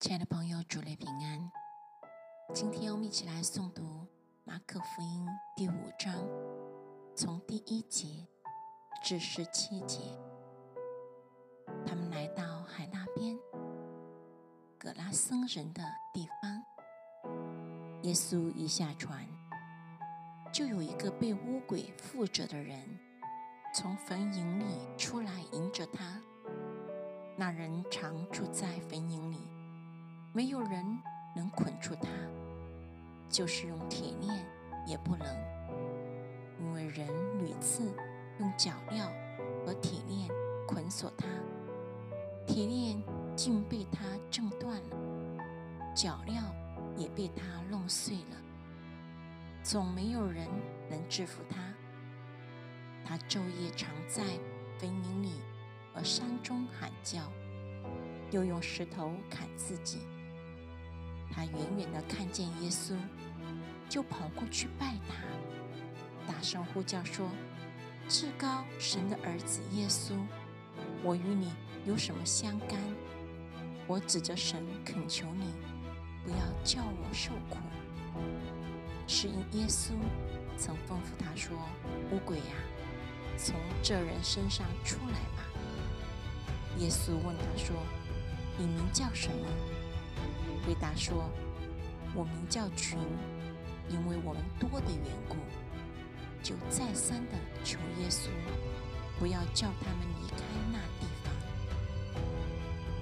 亲爱的朋友，主内平安。今天我们一起来诵读马可福音第五章，从第一节至十七节。他们来到海那边，格拉僧人的地方。耶稣一下船，就有一个被污鬼附着的人从坟茔里出来迎着他。那人常住在坟茔里。没有人能捆住他，就是用铁链也不能，因为人屡次用脚镣和铁链捆锁他，铁链竟被他挣断了，脚镣也被他弄碎了，总没有人能制服他。他昼夜常在坟茔里和山中喊叫，又用石头砍自己。他远远地看见耶稣，就跑过去拜他，大声呼叫说：“至高神的儿子耶稣，我与你有什么相干？我指着神恳求你，不要叫我受苦。”是因耶稣曾吩咐他说：“乌鬼呀，从这人身上出来吧。”耶稣问他说：“你名叫什么？”回答说：“我名叫群，因为我们多的缘故，就再三的求耶稣，不要叫他们离开那地方。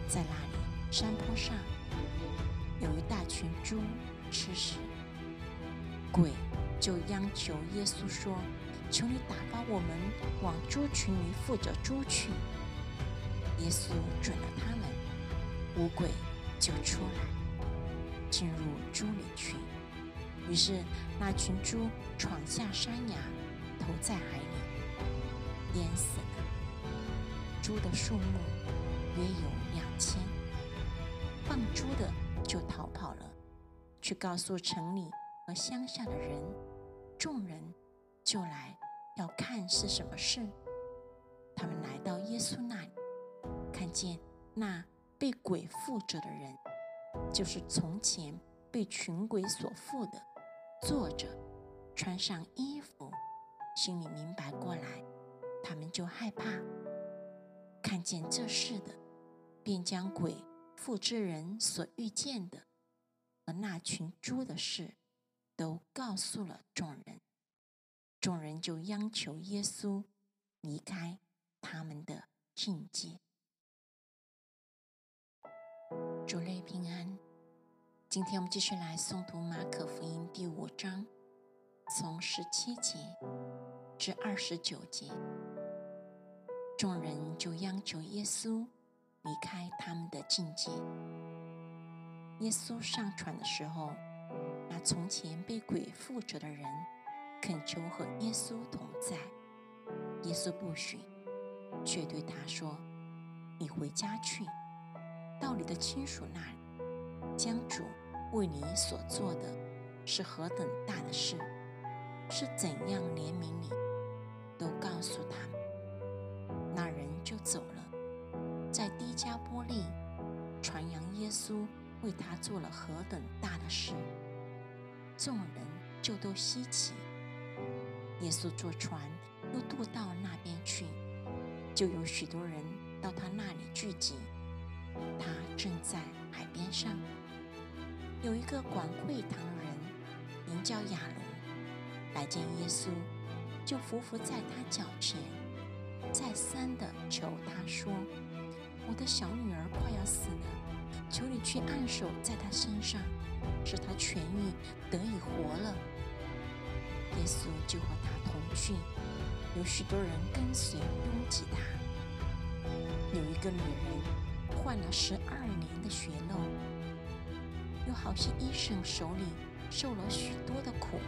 在那里山坡上有一大群猪吃食，鬼就央求耶稣说：‘求你打发我们往猪群里附着猪去。’耶稣准了他们，五鬼就出来。”进入猪里去，于是那群猪闯下山崖，投在海里，淹死了。猪的数目约有两千。放猪的就逃跑了，去告诉城里和乡下的人。众人就来要看是什么事。他们来到耶稣那里，看见那被鬼附着的人。就是从前被群鬼所附的，坐着，穿上衣服，心里明白过来，他们就害怕。看见这事的，便将鬼附之人所遇见的和那群猪的事，都告诉了众人。众人就央求耶稣离开他们的境界。主内平安。今天我们继续来诵读马可福音第五章，从十七节至二十九节。众人就央求耶稣离开他们的境界。耶稣上船的时候，那从前被鬼附着的人恳求和耶稣同在，耶稣不许，却对他说：“你回家去。”到你的亲属那里，将主为你所做的是何等大的事，是怎样怜悯你，都告诉他们。那人就走了，在低加波利传扬耶稣为他做了何等大的事，众人就都稀奇。耶稣坐船又渡到那边去，就有许多人到他那里聚集。他正在海边上，有一个管会堂的人，名叫亚龙，来见耶稣，就伏伏在他脚前，再三的求他说：“我的小女儿快要死了，求你去按手在她身上，使她痊愈，得以活了。”耶稣就和他同去，有许多人跟随拥挤他，有一个女人。患了十二年的血漏，有好些医生手里受了许多的苦，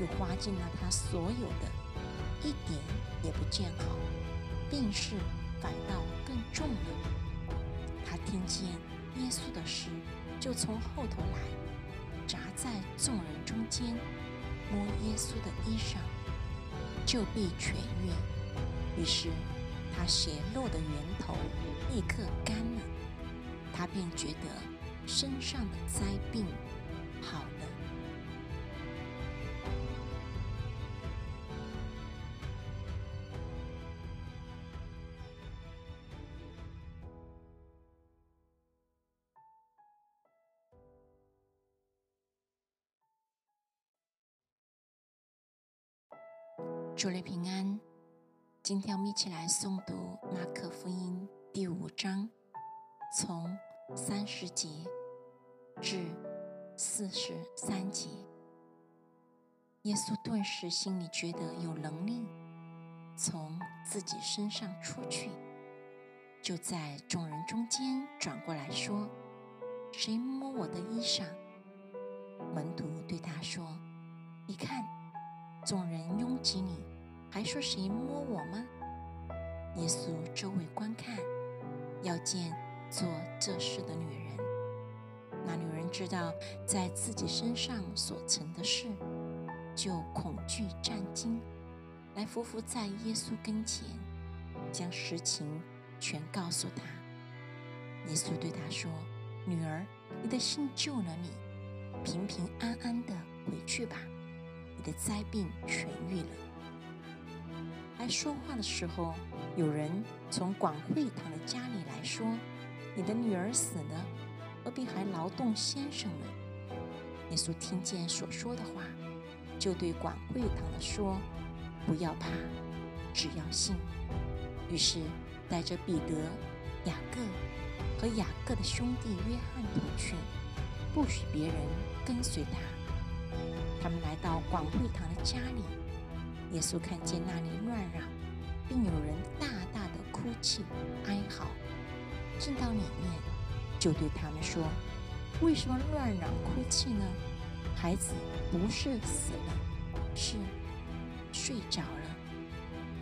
又花尽了他所有的，一点也不见好，病势反倒更重了。他听见耶稣的事，就从后头来，扎在众人中间，摸耶稣的衣裳，就必痊愈。于是。他血漏的源头立刻干了，他便觉得身上的灾病好了。祝你平安，今天我们一起来诵读马可福音第五章，从三十节至四十三节。耶稣顿时心里觉得有能力从自己身上出去，就在众人中间转过来说：“谁摸我的衣裳？”门徒对他说：“你看，众人拥挤你。”还说谁摸我吗？耶稣周围观看，要见做这事的女人。那女人知道在自己身上所成的事，就恐惧战惊，来伏伏在耶稣跟前，将实情全告诉他。耶稣对他说：“女儿，你的信救了你，平平安安的回去吧，你的灾病痊愈了。”说话的时候，有人从广惠堂的家里来说：“你的女儿死了，何必还劳动先生呢？”耶稣听见所说的话，就对广惠堂的说：“不要怕，只要信。”于是带着彼得、雅各和雅各的兄弟约翰同去，不许别人跟随他。他们来到广惠堂的家里。耶稣看见那里乱，并有人大大的哭泣哀嚎，进到里面，就对他们说：“为什么乱嚷哭泣呢？孩子不是死了，是睡着了。”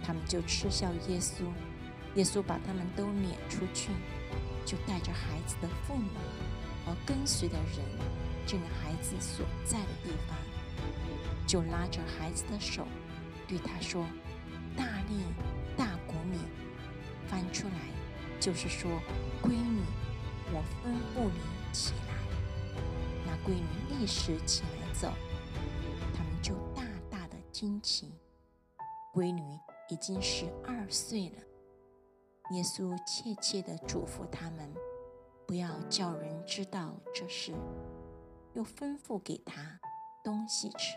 他们就嗤笑耶稣。耶稣把他们都撵出去，就带着孩子的父母和跟随的人进了孩子所在的地方，就拉着孩子的手。对他说：“大力就是说，闺女，我吩咐你起来。那闺女立时起来走，他们就大大的惊奇。闺女已经十二岁了。耶稣切切的嘱咐他们，不要叫人知道这事，又吩咐给他东西吃。”